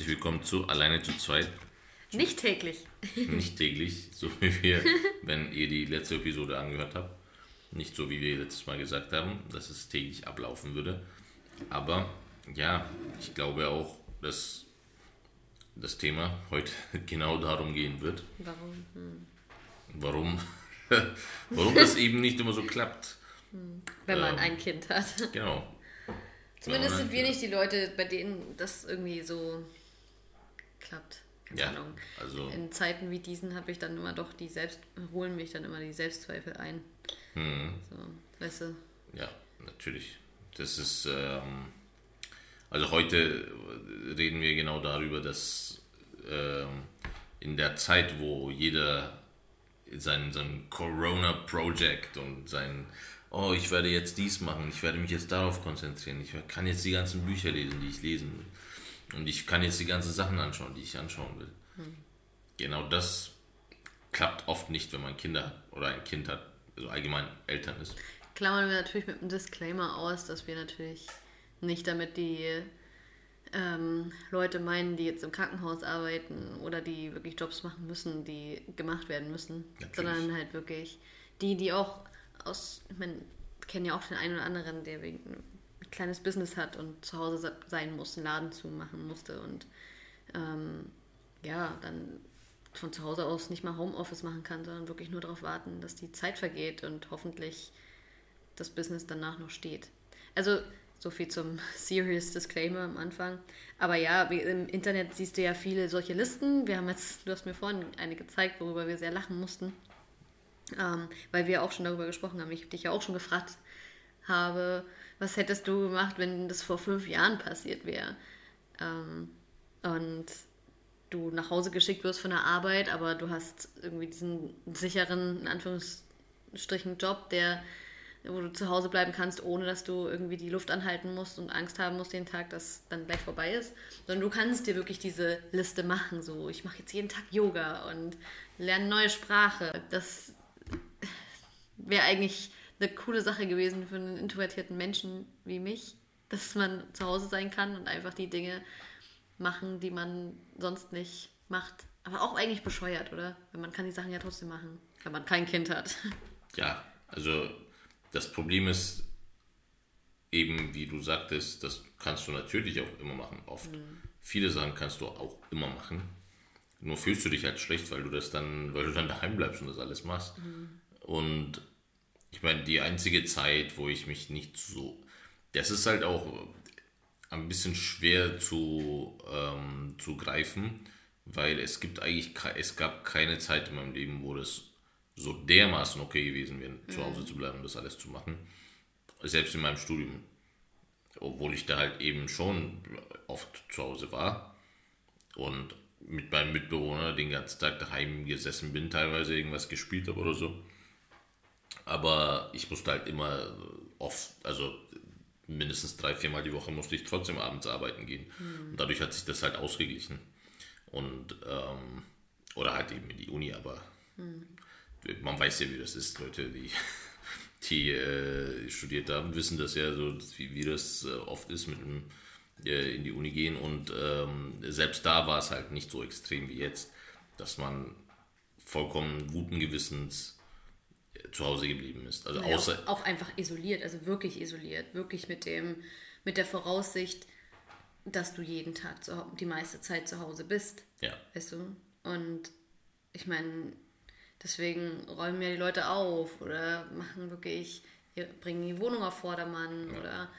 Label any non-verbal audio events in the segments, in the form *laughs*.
Herzlich willkommen zu Alleine zu zweit. Nicht täglich. Nicht täglich, so wie wir, *laughs* wenn ihr die letzte Episode angehört habt. Nicht so, wie wir letztes Mal gesagt haben, dass es täglich ablaufen würde. Aber ja, ich glaube auch, dass das Thema heute *laughs* genau darum gehen wird. Warum? Hm. Warum, *laughs* warum das eben nicht immer so klappt. Wenn man Ähm, ein Kind hat. Genau. Zumindest sind wir nicht die Leute, bei denen das irgendwie so klappt. Keine Ja, Ahnung. also In Zeiten wie diesen habe ich dann immer doch die Selbst, holen mich dann immer die Selbstzweifel ein. hm, So, weißt du? Ja, natürlich. Das ist, ähm, also heute reden wir genau darüber, dass ähm, in der Zeit, wo jeder sein, sein Corona-Project und sein, oh, ich werde jetzt dies machen, ich werde mich jetzt darauf konzentrieren, ich kann jetzt die ganzen Bücher lesen, die ich lesen will. Und ich kann jetzt die ganzen Sachen anschauen, die ich anschauen will. Genau das klappt oft nicht, wenn man Kinder hat oder ein Kind hat, also allgemein Eltern ist. Klammern wir natürlich mit einem Disclaimer aus, dass wir natürlich nicht damit die ähm, Leute meinen, die jetzt im Krankenhaus arbeiten oder die wirklich Jobs machen müssen, die gemacht werden müssen, Natürlich. sondern halt wirklich die, die auch aus, ich meine, kennen ja auch den einen oder anderen, der wegen kleines Business hat und zu Hause se- sein muss, einen Laden zumachen musste und ähm, ja, dann von zu Hause aus nicht mal Homeoffice machen kann, sondern wirklich nur darauf warten, dass die Zeit vergeht und hoffentlich das Business danach noch steht. Also so viel zum *laughs* Serious Disclaimer am Anfang. Aber ja, im Internet siehst du ja viele solche Listen. Wir haben jetzt, du hast mir vorhin eine gezeigt, worüber wir sehr lachen mussten, ähm, weil wir auch schon darüber gesprochen haben. Ich dich ja auch schon gefragt habe, was hättest du gemacht, wenn das vor fünf Jahren passiert wäre? Ähm, und du nach Hause geschickt wirst von der Arbeit, aber du hast irgendwie diesen sicheren, in Anführungsstrichen, Job, der, wo du zu Hause bleiben kannst, ohne dass du irgendwie die Luft anhalten musst und Angst haben musst den Tag, dass dann gleich vorbei ist. Sondern du kannst dir wirklich diese Liste machen, so ich mache jetzt jeden Tag Yoga und lerne neue Sprache. Das wäre eigentlich eine coole Sache gewesen für einen introvertierten Menschen wie mich, dass man zu Hause sein kann und einfach die Dinge machen, die man sonst nicht macht. Aber auch eigentlich bescheuert, oder? Weil man kann die Sachen ja trotzdem machen, wenn man kein Kind hat. *laughs* Ja, also das Problem ist eben, wie du sagtest, das kannst du natürlich auch immer machen, oft. Viele Sachen kannst du auch immer machen. Nur fühlst du dich halt schlecht, weil du das dann, weil du dann *laughs* daheim bleibst und das alles machst. Und ich meine, die einzige Zeit, wo ich mich nicht so. Das ist halt auch ein bisschen schwer zu, ähm, zu greifen, weil es gibt eigentlich es gab keine Zeit in meinem Leben, wo das so dermaßen okay gewesen wäre, zu Hause zu bleiben und das alles zu machen. Selbst in meinem Studium. Obwohl ich da halt eben schon oft zu Hause war und mit meinem Mitbewohner den ganzen Tag daheim gesessen bin, teilweise irgendwas gespielt habe oder so. Aber ich musste halt immer oft, also mindestens drei, viermal die Woche musste ich trotzdem abends arbeiten gehen. Und dadurch hat sich das halt ausgeglichen. Und, ähm, oder halt eben in die Uni, aber man weiß ja, wie das ist. Leute, die, *laughs* die äh, studiert haben, wissen das ja so, wie, wie das äh, oft ist mit dem äh, in die Uni gehen. Und ähm, selbst da war es halt nicht so extrem wie jetzt, dass man vollkommen guten Gewissens zu Hause geblieben ist. Also Ja, außer, auch, auch einfach isoliert, also wirklich isoliert, wirklich mit dem, mit der Voraussicht, dass du jeden Tag zu, die meiste Zeit zu Hause bist. ja, Weißt du? Und ich meine, deswegen räumen ja die Leute auf oder machen wirklich, bringen die Wohnung auf Vordermann oder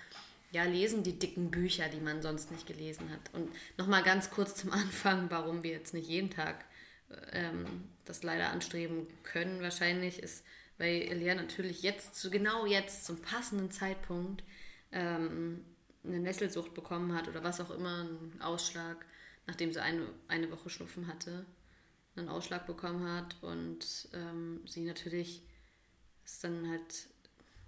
ja, lesen die dicken Bücher, die man sonst nicht gelesen hat. Und nochmal ganz kurz zum *laughs* Anfang, warum wir jetzt nicht jeden Tag ähm, das leider anstreben können, wahrscheinlich ist, weil Elia natürlich jetzt, zu, genau jetzt, zum passenden Zeitpunkt, ähm, eine Nesselsucht bekommen hat oder was auch immer, einen Ausschlag, nachdem sie eine, eine Woche Schnupfen hatte, einen Ausschlag bekommen hat und ähm, sie natürlich ist dann halt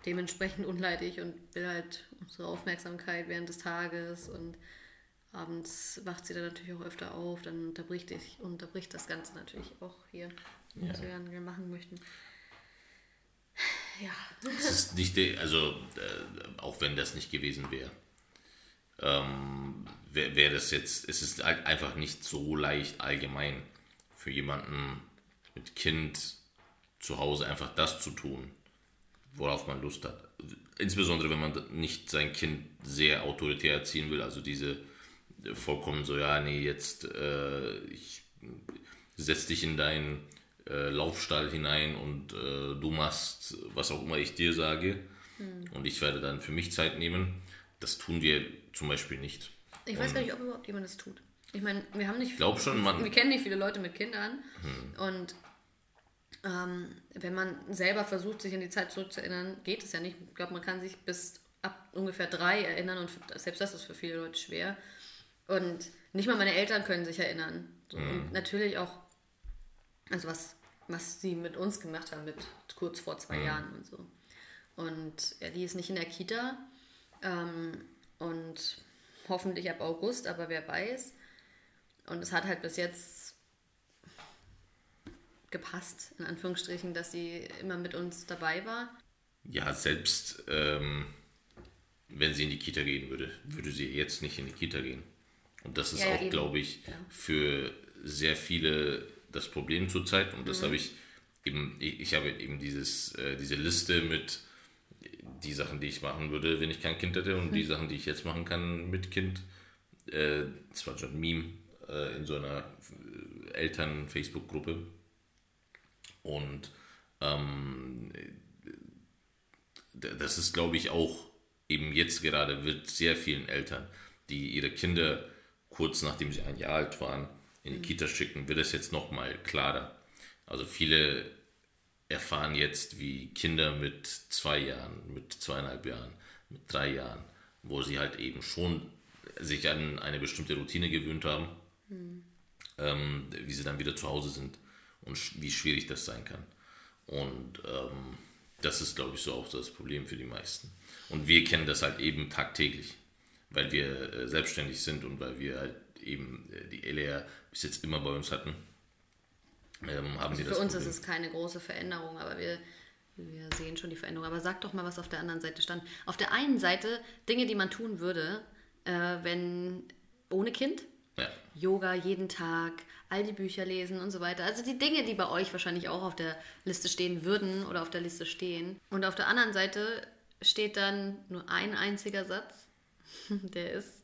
dementsprechend *laughs* unleidig und will halt unsere Aufmerksamkeit während des Tages und abends wacht sie dann natürlich auch öfter auf, dann unterbricht, ich, unterbricht das Ganze natürlich auch hier, was wir gerne machen möchten. Ja. es ist nicht, also äh, auch wenn das nicht gewesen wäre, ähm, wäre wär das jetzt, es ist halt einfach nicht so leicht allgemein für jemanden mit Kind zu Hause einfach das zu tun, worauf man Lust hat. Insbesondere wenn man nicht sein Kind sehr autoritär erziehen will, also diese vollkommen so, ja, nee, jetzt äh, ich setz dich in deinen äh, Laufstall hinein und äh, du machst, was auch immer ich dir sage. Hm. Und ich werde dann für mich Zeit nehmen. Das tun wir zum Beispiel nicht. Ich weiß gar nicht, ob überhaupt jemand das tut. Ich meine, wir haben nicht. Ich glaube schon, man. Wir kennen nicht viele Leute mit Kindern. Hm. Und ähm, wenn man selber versucht, sich an die Zeit zurückzuerinnern, geht es ja nicht. Ich glaube, man kann sich bis ab ungefähr drei erinnern und selbst das ist für viele Leute schwer. Und nicht mal meine Eltern können sich erinnern. So, mhm. Und natürlich auch, also was, was sie mit uns gemacht haben, mit kurz vor zwei mhm. Jahren und so. Und ja, die ist nicht in der Kita ähm, und hoffentlich ab August, aber wer weiß. Und es hat halt bis jetzt gepasst, in Anführungsstrichen, dass sie immer mit uns dabei war. Ja, selbst ähm, wenn sie in die Kita gehen würde, würde sie jetzt nicht in die Kita gehen. Und das ist ja, auch, glaube ich, ja. für sehr viele das Problem zurzeit. Und das mhm. habe ich eben, ich, ich, habe eben dieses, äh, diese Liste mit die Sachen, die ich machen würde, wenn ich kein Kind hätte und mhm. die Sachen, die ich jetzt machen kann mit Kind. Äh, das war so ein Meme äh, in so einer Eltern-Facebook-Gruppe. Und ähm, das ist, glaube ich, auch eben jetzt gerade wird sehr vielen Eltern, die ihre Kinder kurz nachdem sie ein Jahr alt waren, in die. Kita schicken, wird es jetzt nochmal klarer. Also viele erfahren jetzt, wie Kinder mit zwei Jahren, mit zweieinhalb Jahren, mit drei Jahren, wo sie halt eben schon sich an eine bestimmte Routine gewöhnt haben, mhm. ähm, wie sie dann wieder zu Hause sind und wie schwierig das sein kann. Und ähm, das ist, glaube ich, so auch das Problem für die meisten. Und wir kennen das halt eben tagtäglich weil wir äh, selbstständig sind und weil wir halt eben äh, die LR bis jetzt immer bei uns hatten, ähm, haben also wir das. Für uns Problem. ist es keine große Veränderung, aber wir, wir sehen schon die Veränderung. Aber sag doch mal, was auf der anderen Seite stand. Auf der einen Seite Dinge, die man tun würde, äh, wenn ohne Kind. Ja. Yoga jeden Tag, all die Bücher lesen und so weiter. Also die Dinge, die bei euch wahrscheinlich auch auf der Liste stehen würden oder auf der Liste stehen. Und auf der anderen Seite steht dann nur ein einziger Satz *laughs* Der ist.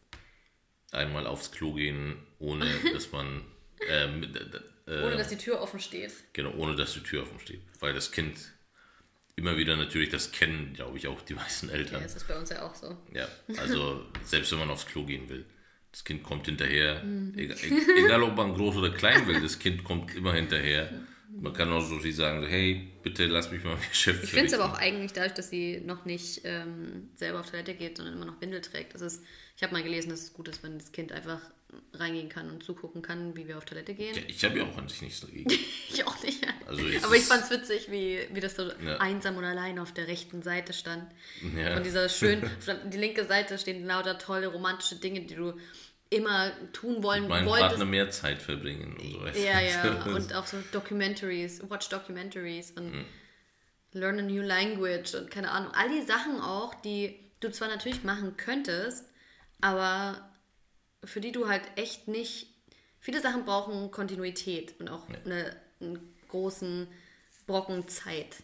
Einmal aufs Klo gehen, ohne *laughs* dass man. Äh, äh, ohne dass die Tür offen steht. Genau, ohne dass die Tür offen steht. Weil das Kind immer wieder natürlich, das kennen, glaube ich, auch die meisten Eltern. Ja, das ist bei uns ja auch so. Ja, also *laughs* selbst wenn man aufs Klo gehen will. Das Kind kommt hinterher, mhm. egal, egal, ob man groß oder klein will, das Kind kommt immer hinterher. *laughs* Man kann auch so sagen, hey, bitte lass mich mal *laughs* beschäftigen. Ich finde es aber auch eigentlich dadurch, dass sie noch nicht ähm, selber auf Toilette geht, sondern immer noch Windel trägt. Das ist, ich habe mal gelesen, dass es gut ist, wenn das Kind einfach reingehen kann und zugucken kann, wie wir auf Toilette gehen. Ja, ich habe ja auch an sich nichts dagegen. *laughs* ich auch nicht. Also aber ich fand es witzig, wie, wie das so ja. einsam und allein auf der rechten Seite stand. Ja. Und dieser schön, *laughs* die linke Seite stehen lauter tolle romantische Dinge, die du immer tun wollen Mit wolltest. Partner mehr Zeit verbringen und so weiter. Ja, ja, *laughs* und auch so Documentaries, Watch Documentaries und mhm. Learn a New Language und keine Ahnung. All die Sachen auch, die du zwar natürlich machen könntest, aber für die du halt echt nicht. Viele Sachen brauchen Kontinuität und auch ja. eine, einen großen Brocken Zeit.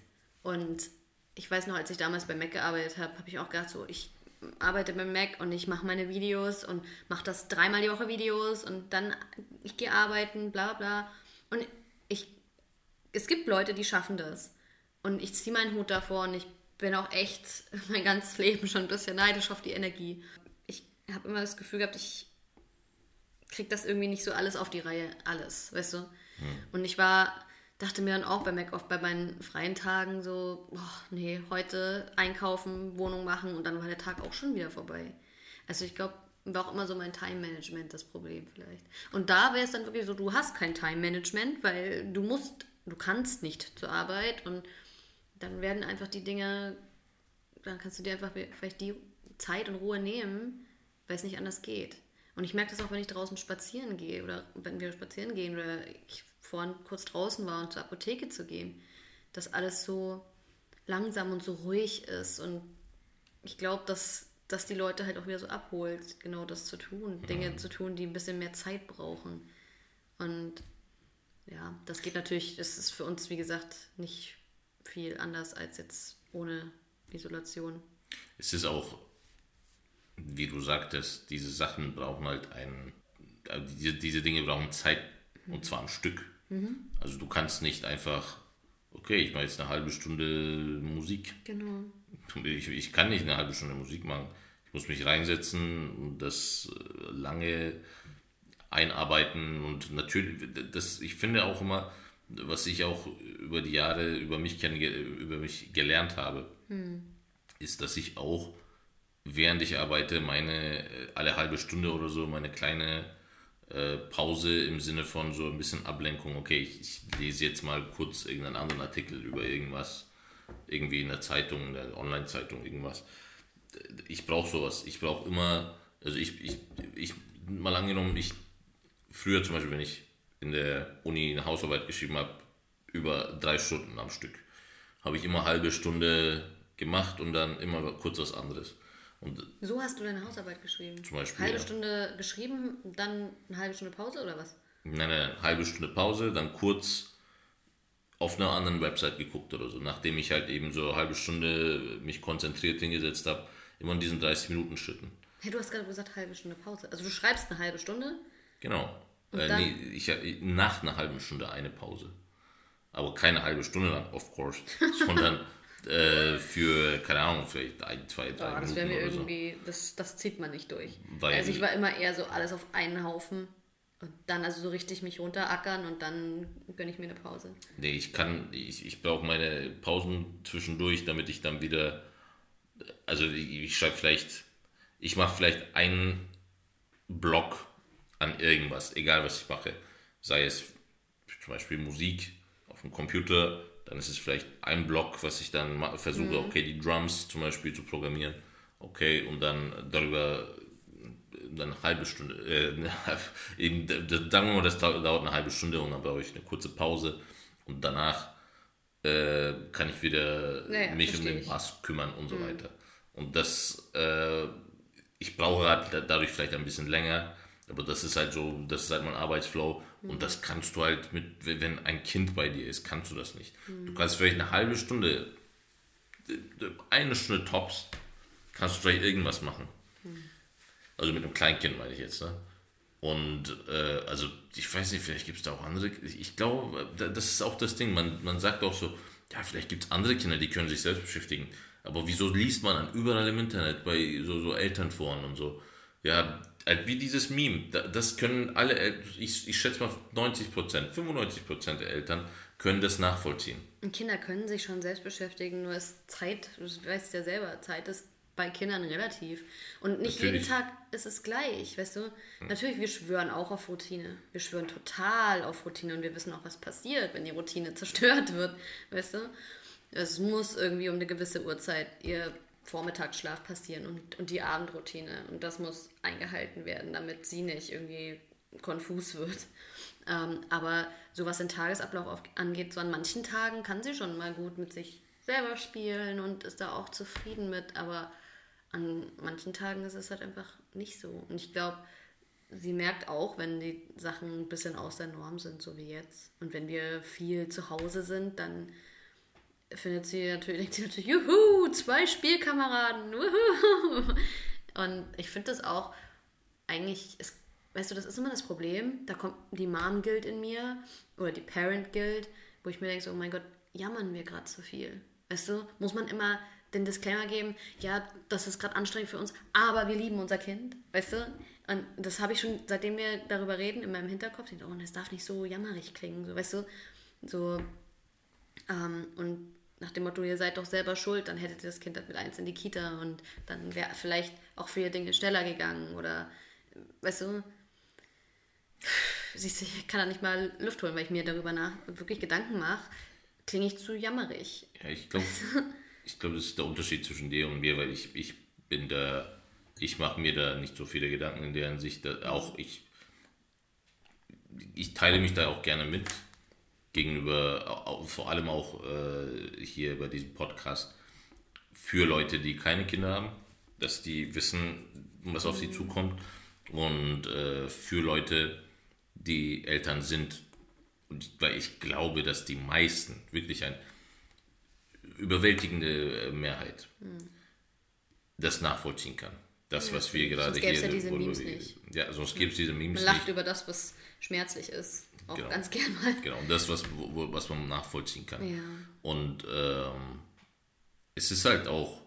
Und ich weiß noch, als ich damals bei Mac gearbeitet habe, habe ich auch gedacht, so, ich arbeite beim Mac und ich mache meine Videos und mache das dreimal die Woche Videos und dann ich gehe arbeiten, bla bla. Und ich, es gibt Leute, die schaffen das. Und ich ziehe meinen Hut davor und ich bin auch echt *laughs* mein ganzes Leben schon ein bisschen neidisch auf die Energie. Ich habe immer das Gefühl gehabt, ich kriege das irgendwie nicht so alles auf die Reihe, alles, weißt du? Hm. Und ich war dachte mir dann auch bei Mac oft bei meinen freien Tagen so, boah, nee, heute einkaufen, Wohnung machen und dann war der Tag auch schon wieder vorbei. Also ich glaube, war auch immer so mein Time-Management das Problem vielleicht. Und da wäre es dann wirklich so, du hast kein Time-Management, weil du musst, du kannst nicht zur Arbeit und dann werden einfach die Dinge, dann kannst du dir einfach vielleicht die Zeit und Ruhe nehmen, weil es nicht anders geht. Und ich merke das auch, wenn ich draußen spazieren gehe oder wenn wir spazieren gehen oder ich vorhin kurz draußen war und zur Apotheke zu gehen, dass alles so langsam und so ruhig ist. Und ich glaube, dass das die Leute halt auch wieder so abholt, genau das zu tun, Dinge mhm. zu tun, die ein bisschen mehr Zeit brauchen. Und ja, das geht natürlich, das ist für uns, wie gesagt, nicht viel anders als jetzt ohne Isolation. Es ist auch, wie du sagtest, diese Sachen brauchen halt einen, äh, diese, diese Dinge brauchen Zeit mhm. und zwar ein Stück. Mhm. Also du kannst nicht einfach, okay, ich mache jetzt eine halbe Stunde Musik. Genau. Ich, ich kann nicht eine halbe Stunde Musik machen. Ich muss mich reinsetzen und das äh, lange einarbeiten und natürlich, das, ich finde auch immer, was ich auch über die Jahre über mich, über mich gelernt habe, hm. ist, dass ich auch, während ich arbeite, meine äh, alle halbe Stunde oder so meine kleine äh, Pause im Sinne von so ein bisschen Ablenkung, okay, ich, ich, lese jetzt mal kurz irgendeinen anderen Artikel über irgendwas, irgendwie in der Zeitung, in der Online-Zeitung, irgendwas. Ich brauche sowas. Ich brauche immer, also ich, ich, ich, mal angenommen, ich, früher zum Beispiel, wenn ich in der Uni eine Hausarbeit geschrieben habe, über drei Stunden am Stück, habe ich immer halbe Stunde gemacht und dann immer kurz was anderes. Und so hast du deine Hausarbeit geschrieben? Zum Beispiel. Halbe ja. Stunde geschrieben, dann eine halbe Stunde Pause oder was? Nein, nein, eine halbe Stunde Pause, dann kurz auf einer anderen Website geguckt oder so. Nachdem ich halt eben so eine halbe Stunde mich konzentriert hingesetzt habe, immer in diesen 30 Minuten Schritten. Hey, du hast gerade gesagt, halbe Stunde Pause. Also du schreibst eine halbe Stunde? Genau. Äh, nee, ich, nach einer halben Stunde eine Pause. Aber keine halbe Stunde lang, of course, *laughs* sondern äh, für, keine Ahnung, vielleicht ein, zwei, drei ja, das wäre mir irgendwie, so. das, das zieht man nicht durch. Weil also ich war immer eher so alles auf einen Haufen und dann also so richtig mich runterackern und dann gönne ich mir eine Pause. Nee, ich kann, ich, ich brauche meine Pausen zwischendurch, damit ich dann wieder, also ich, ich schreibe vielleicht, ich mache vielleicht einen Block an irgendwas, egal was ich mache. Sei es zum Beispiel Musik auf dem Computer, dann ist es vielleicht ein Block, was ich dann versuche, mhm. okay, die Drums zum Beispiel zu programmieren. Okay, und dann darüber dann eine halbe Stunde, äh, *laughs* eben, sagen wir mal, das dauert eine halbe Stunde und dann brauche ich eine kurze Pause und danach äh, kann ich wieder ja, mich um den Bass kümmern und so mhm. weiter. Und das, äh, ich brauche halt dadurch vielleicht ein bisschen länger, aber das ist halt so, das ist halt mein Arbeitsflow. Mhm. Und das kannst du halt mit, wenn ein Kind bei dir ist, kannst du das nicht. Mhm. Du kannst vielleicht eine halbe Stunde, eine Stunde tops, kannst du vielleicht irgendwas machen. Mhm. Also mit einem Kleinkind meine ich jetzt, ne? Und äh, also ich weiß nicht, vielleicht gibt es da auch andere. Ich glaube, das ist auch das Ding. Man, man sagt auch so, ja, vielleicht gibt es andere Kinder, die können sich selbst beschäftigen. Aber wieso liest man dann überall im Internet bei so, so Elternforen und so? Ja, wie dieses Meme. Das können alle, ich, ich schätze mal 90 Prozent, 95 Prozent der Eltern können das nachvollziehen. Und Kinder können sich schon selbst beschäftigen, nur ist Zeit, du weißt ja selber, Zeit ist bei Kindern relativ. Und nicht Natürlich. jeden Tag ist es gleich, weißt du? Hm. Natürlich, wir schwören auch auf Routine. Wir schwören total auf Routine und wir wissen auch, was passiert, wenn die Routine *laughs* zerstört wird, weißt du? Es muss irgendwie um eine gewisse Uhrzeit ihr Vormittagsschlaf passieren und, und die Abendroutine. Und das muss eingehalten werden, damit sie nicht irgendwie konfus wird. Ähm, aber so was den Tagesablauf auf, angeht, so an manchen Tagen kann sie schon mal gut mit sich selber spielen und ist da auch zufrieden mit, aber an manchen Tagen ist es halt einfach nicht so. Und ich glaube, sie merkt auch, wenn die Sachen ein bisschen aus der Norm sind, so wie jetzt. Und wenn wir viel zu Hause sind, dann findet sie natürlich, denkt *laughs* sie natürlich, juhu, zwei Spielkameraden, wuhu. Und ich finde das auch, eigentlich, ist, weißt du, das ist immer das Problem, da kommt die Mom-Guild in mir oder die Parent-Guild, wo ich mir denke, so, oh mein Gott, jammern wir gerade zu viel. Weißt du, muss man immer den Disclaimer geben, ja, das ist gerade anstrengend für uns, aber wir lieben unser Kind, weißt du? Und das habe ich schon, seitdem wir darüber reden, in meinem Hinterkopf, denke, oh, das darf nicht so jammerig klingen, so, weißt du? So, ähm, und nach dem Motto, ihr seid doch selber schuld, dann hättet ihr das Kind halt mit eins in die Kita und dann wäre vielleicht auch viele Dinge schneller gegangen oder, weißt du, siehst du, ich kann da nicht mal Luft holen, weil ich mir darüber nach wirklich Gedanken mache, klinge ich zu jammerig. Ja, ich glaube, *laughs* ich glaube, das ist der Unterschied zwischen dir und mir, weil ich, ich bin da, ich mache mir da nicht so viele Gedanken in der Hinsicht, auch ich, ich teile mich da auch gerne mit gegenüber, vor allem auch äh, hier bei diesem Podcast, für Leute, die keine Kinder haben. dass die wissen, was auf sie zukommt. Und äh, für Leute, die Eltern sind, weil ich glaube, dass die meisten, wirklich eine überwältigende Mehrheit, mhm. das nachvollziehen kann. Das, was wir gerade sonst hier... Ja diese Memes wir, nicht. Ja, sonst gäbe es diese Memes Man lacht nicht. über das, was schmerzlich ist. Auch genau. ganz gern mal. Genau, und das, was, wo, was man nachvollziehen kann. Ja. Und ähm, es ist halt auch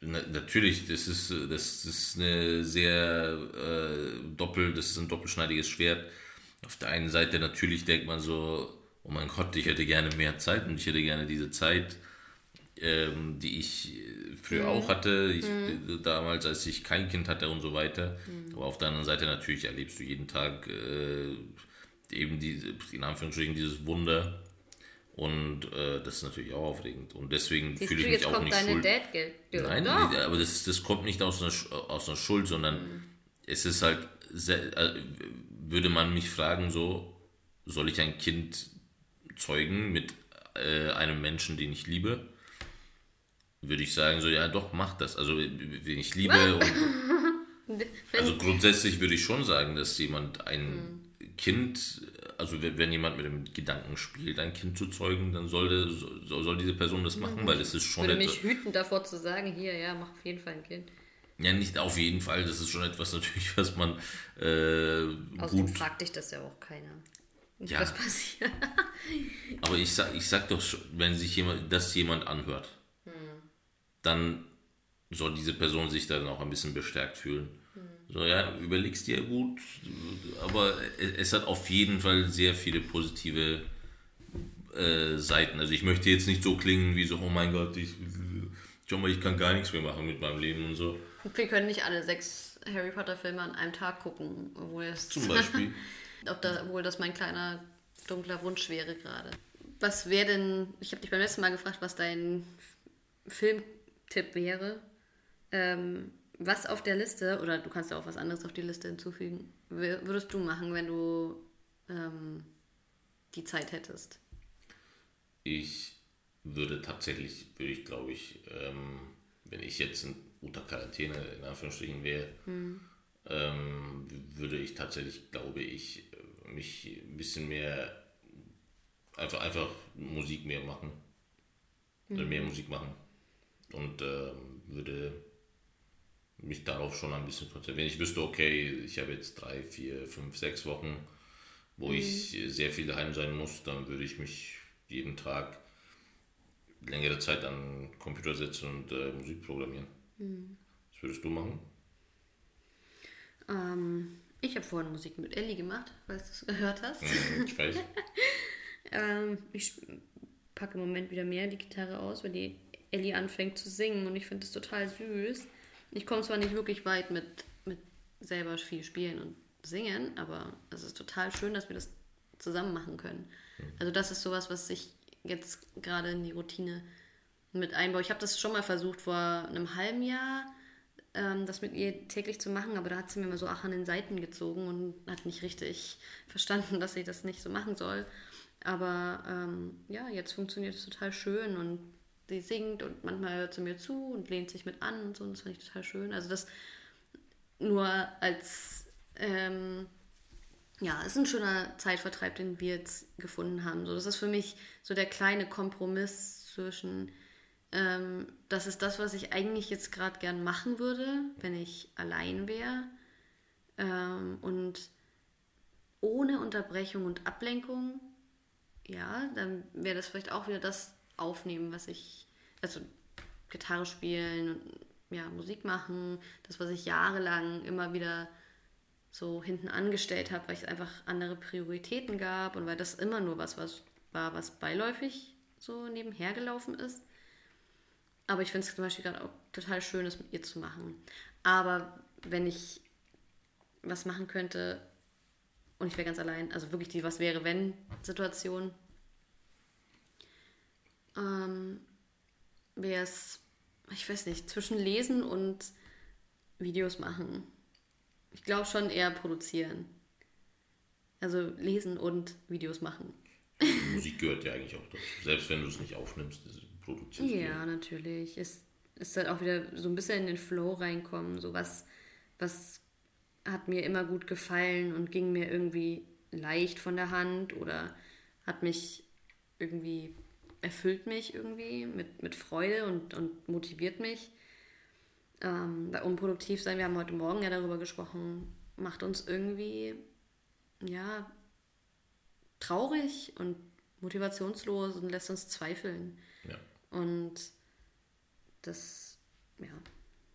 na, natürlich, das ist, das ist eine sehr äh, doppel, das ist ein doppelschneidiges Schwert. Auf der einen Seite natürlich denkt man so, oh mein Gott, ich hätte gerne mehr Zeit und ich hätte gerne diese Zeit, ähm, die ich früher mhm. auch hatte, ich, mhm. damals, als ich kein Kind hatte und so weiter. Mhm. Aber auf der anderen Seite natürlich erlebst du jeden Tag äh, eben diese, in Anführungsstrichen dieses Wunder und äh, das ist natürlich auch aufregend. Und deswegen fühle ich mich auch nicht schuld. Nein, Doch. aber das, das kommt nicht aus einer, aus einer Schuld, sondern mhm. es ist halt, sehr, äh, würde man mich fragen, so, soll ich ein Kind zeugen mit äh, einem Menschen, den ich liebe? Würde ich sagen, so, ja, doch, mach das. Also, wenn ich liebe und, *laughs* Also grundsätzlich würde ich schon sagen, dass jemand ein mhm. Kind also wenn jemand mit dem Gedanken spielt, ein Kind zu zeugen, dann sollte, soll, soll diese Person das machen, mhm. weil es ist schon... Ich würde mich hüten davor zu sagen, hier, ja, mach auf jeden Fall ein Kind. Ja, nicht auf jeden Fall, das ist schon etwas *laughs* natürlich, was man äh, Außerdem gut... fragt dich das ja auch keiner. Ja. Was passiert. *laughs* Aber ich sag, ich sag doch, wenn sich jemand, das jemand anhört. Dann soll diese Person sich dann auch ein bisschen bestärkt fühlen. So, ja, überlegst dir gut, aber es hat auf jeden Fall sehr viele positive äh, Seiten. Also ich möchte jetzt nicht so klingen wie so, oh mein Gott, ich, schau mal, ich kann gar nichts mehr machen mit meinem Leben und so. Wir können nicht alle sechs Harry Potter Filme an einem Tag gucken, obwohl es zum Beispiel, *laughs* ob da, obwohl das mein kleiner dunkler Wunsch wäre gerade. Was wäre denn? Ich habe dich beim letzten Mal gefragt, was dein Filmtipp wäre. Ähm, was auf der Liste, oder du kannst ja auch was anderes auf die Liste hinzufügen, würdest du machen, wenn du ähm, die Zeit hättest? Ich würde tatsächlich, würde ich glaube ich, ähm, wenn ich jetzt in unter Quarantäne in Anführungsstrichen wäre, hm. ähm, würde ich tatsächlich, glaube ich, mich ein bisschen mehr, einfach, einfach Musik mehr machen. Hm. Oder mehr Musik machen. Und ähm, würde mich darauf schon ein bisschen konzentrieren. Wenn ich wüsste, okay, ich habe jetzt drei, vier, fünf, sechs Wochen, wo mhm. ich sehr viel daheim sein muss, dann würde ich mich jeden Tag längere Zeit an den Computer setzen und äh, Musik programmieren. Mhm. Was würdest du machen? Ähm, ich habe vorhin Musik mit Ellie gemacht, falls du es gehört hast. Mhm, ich weiß. *laughs* ähm, ich packe im Moment wieder mehr die Gitarre aus, weil die Ellie anfängt zu singen und ich finde es total süß. Ich komme zwar nicht wirklich weit mit, mit selber viel spielen und singen, aber es ist total schön, dass wir das zusammen machen können. Mhm. Also das ist sowas, was ich jetzt gerade in die Routine mit einbaue. Ich habe das schon mal versucht vor einem halben Jahr, ähm, das mit ihr täglich zu machen, aber da hat sie mir mal so ach an den Seiten gezogen und hat nicht richtig verstanden, dass sie das nicht so machen soll. Aber ähm, ja, jetzt funktioniert es total schön und sie singt und manchmal hört sie mir zu und lehnt sich mit an und so. Und das fand ich total schön. Also das nur als, ähm, ja, ist ein schöner Zeitvertreib, den wir jetzt gefunden haben. So, das ist für mich so der kleine Kompromiss zwischen, ähm, das ist das, was ich eigentlich jetzt gerade gern machen würde, wenn ich allein wäre. Ähm, und ohne Unterbrechung und Ablenkung, ja, dann wäre das vielleicht auch wieder das, aufnehmen, was ich, also Gitarre spielen und ja, Musik machen, das, was ich jahrelang immer wieder so hinten angestellt habe, weil es einfach andere Prioritäten gab und weil das immer nur was, was war, was beiläufig so nebenher gelaufen ist. Aber ich finde es zum Beispiel gerade auch total schön, das mit ihr zu machen. Aber wenn ich was machen könnte und ich wäre ganz allein, also wirklich die Was wäre wenn Situation, ähm, wäre es, ich weiß nicht, zwischen Lesen und Videos machen. Ich glaube schon eher produzieren. Also lesen und Videos machen. Musik gehört ja eigentlich auch dazu. Selbst wenn du es nicht aufnimmst, produzierst du. Ja, natürlich. Es ist halt auch wieder so ein bisschen in den Flow reinkommen. So was, was hat mir immer gut gefallen und ging mir irgendwie leicht von der Hand oder hat mich irgendwie, erfüllt mich irgendwie mit, mit Freude und, und motiviert mich. Ähm, bei unproduktiv sein, wir haben heute Morgen ja darüber gesprochen, macht uns irgendwie, ja, traurig und motivationslos und lässt uns zweifeln. Ja. Und das, ja,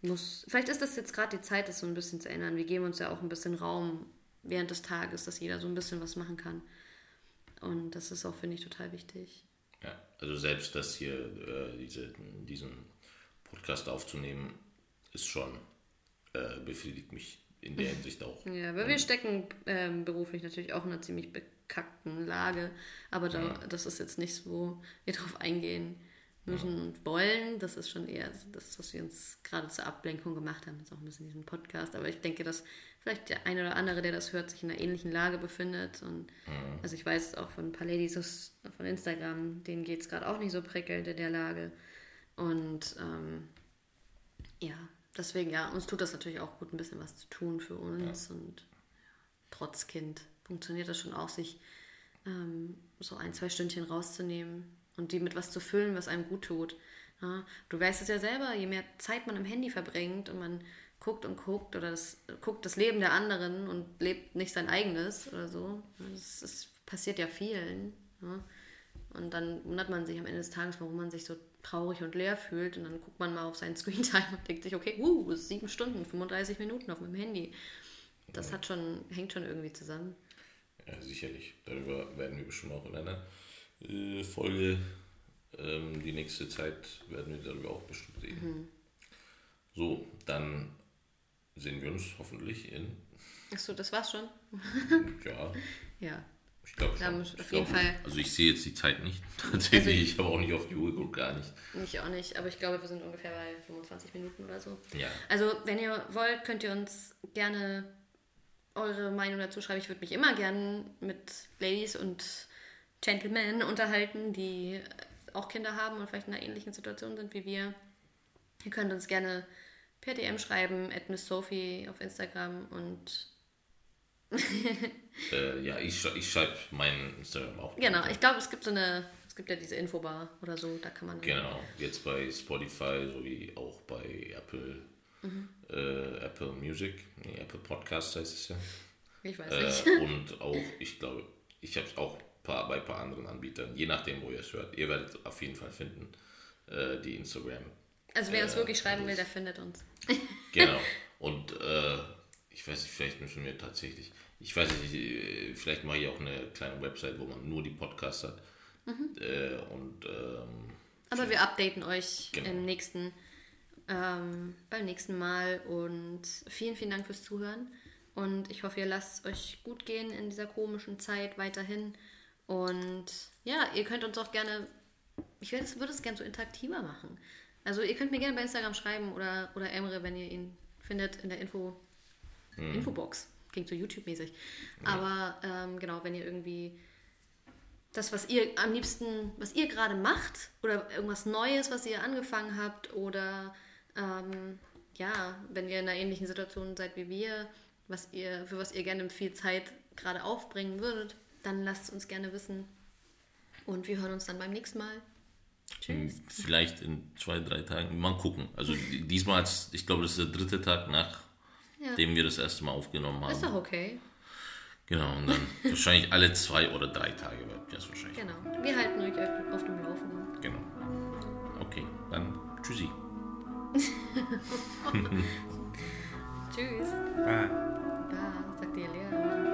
muss. Vielleicht ist das jetzt gerade die Zeit, das so ein bisschen zu ändern. Wir geben uns ja auch ein bisschen Raum während des Tages, dass jeder so ein bisschen was machen kann. Und das ist auch, finde ich, total wichtig. Ja, also selbst das hier, äh, diese, diesen Podcast aufzunehmen, ist schon, äh, befriedigt mich in der Hinsicht auch. *laughs* Ja, weil wir stecken ähm, beruflich natürlich auch in einer ziemlich bekackten Lage. Aber da, ja. das ist jetzt nichts, wo wir *laughs* drauf eingehen müssen und wollen. Das ist schon eher das, was wir uns gerade zur Ablenkung gemacht haben. Ist auch ein bisschen diesen Podcast. Aber ich denke, dass vielleicht der eine oder andere, der das hört, sich in einer ähnlichen Lage befindet. Und mhm. also ich weiß auch von ein paar Ladies von Instagram, denen geht es gerade auch nicht so prickelnd in der Lage. Und ähm, ja, deswegen, ja, uns tut das natürlich auch gut, ein bisschen was zu tun für uns. Ja. Und ja, trotz Kind funktioniert das schon auch, sich ähm, so ein, zwei Stündchen rauszunehmen und die mit was zu füllen, was einem gut tut. Ja, du weißt es ja selber, je mehr Zeit man am Handy verbringt und man guckt und guckt oder das, guckt das Leben der anderen und lebt nicht sein eigenes oder so. Das, das passiert ja vielen. Ja. Und dann wundert man sich am Ende des Tages, warum man sich so traurig und leer fühlt. Und dann guckt man mal auf seinen Screentime und *laughs* denkt sich, okay, uh, sieben Stunden, 35 Minuten auf meinem Handy. Das hat schon, hängt schon irgendwie zusammen. Ja, sicherlich. Darüber werden wir bestimmt auch in einer äh, Folge, ähm, die nächste Zeit werden wir darüber auch bestimmt reden. Mhm. So, dann sehen wir uns hoffentlich in. Achso, das war's schon? *laughs* ja. Ja. Ich glaube schon. Auf ich jeden glaub, Fall. Also ich sehe jetzt die Zeit nicht. *laughs* Tatsächlich, also ich habe auch nicht auf die Uhr geguckt, gar nicht. Ich auch nicht, aber ich glaube, wir sind ungefähr bei 25 Minuten oder so. Ja. Also, wenn ihr wollt, könnt ihr uns gerne eure Meinung dazu schreiben. Ich würde mich immer gerne mit Ladies und Gentlemen unterhalten, die auch Kinder haben und vielleicht in einer ähnlichen Situation sind wie wir. Ihr könnt uns gerne per DM schreiben, at Miss Sophie auf Instagram und *laughs* äh, ja, ich, ich schreibe meinen Instagram auch. Genau, ich glaube, es gibt so eine, es gibt ja diese Infobar oder so, da kann man. Genau, jetzt bei Spotify sowie auch bei Apple, mhm. äh, Apple Music, nee, Apple Podcast heißt es ja. Ich weiß äh, nicht. *laughs* und auch, ich glaube, ich habe es auch paar, bei ein paar anderen Anbietern, je nachdem, wo ihr es hört. Ihr werdet auf jeden Fall finden, äh, die Instagram. Also wer uns wirklich schreiben will, der findet uns. *laughs* genau. Und äh, ich weiß nicht, vielleicht müssen wir tatsächlich ich weiß nicht, äh, vielleicht mache ich auch eine kleine Website, wo man nur die Podcasts hat. Mhm. Äh, und, ähm, Aber wir updaten euch genau. im nächsten, ähm, beim nächsten Mal und vielen, vielen Dank fürs Zuhören. Und ich hoffe, ihr lasst es euch gut gehen in dieser komischen Zeit weiterhin. Und ja, ihr könnt uns auch gerne, ich würde es gerne so interaktiver machen. Also ihr könnt mir gerne bei Instagram schreiben oder, oder Emre, wenn ihr ihn findet in der Info, hm. Infobox. Klingt so YouTube-mäßig. Ja. Aber ähm, genau, wenn ihr irgendwie das, was ihr am liebsten, was ihr gerade macht oder irgendwas Neues, was ihr angefangen habt oder ähm, ja, wenn ihr in einer ähnlichen Situation seid wie wir, was ihr, für was ihr gerne viel Zeit gerade aufbringen würdet, dann lasst es uns gerne wissen. Und wir hören uns dann beim nächsten Mal. Tschüss. Vielleicht in zwei, drei Tagen. Mal gucken. Also *laughs* diesmal, ich glaube, das ist der dritte Tag nach ja. dem wir das erste Mal aufgenommen haben. Ist doch okay. Genau, und dann *laughs* wahrscheinlich alle zwei oder drei Tage wird das wahrscheinlich. Genau. Wir halten euch auf dem Laufenden. Genau. Okay, dann tschüssi. *laughs* Tschüss. Bye. Bye, sagt die Lehrer.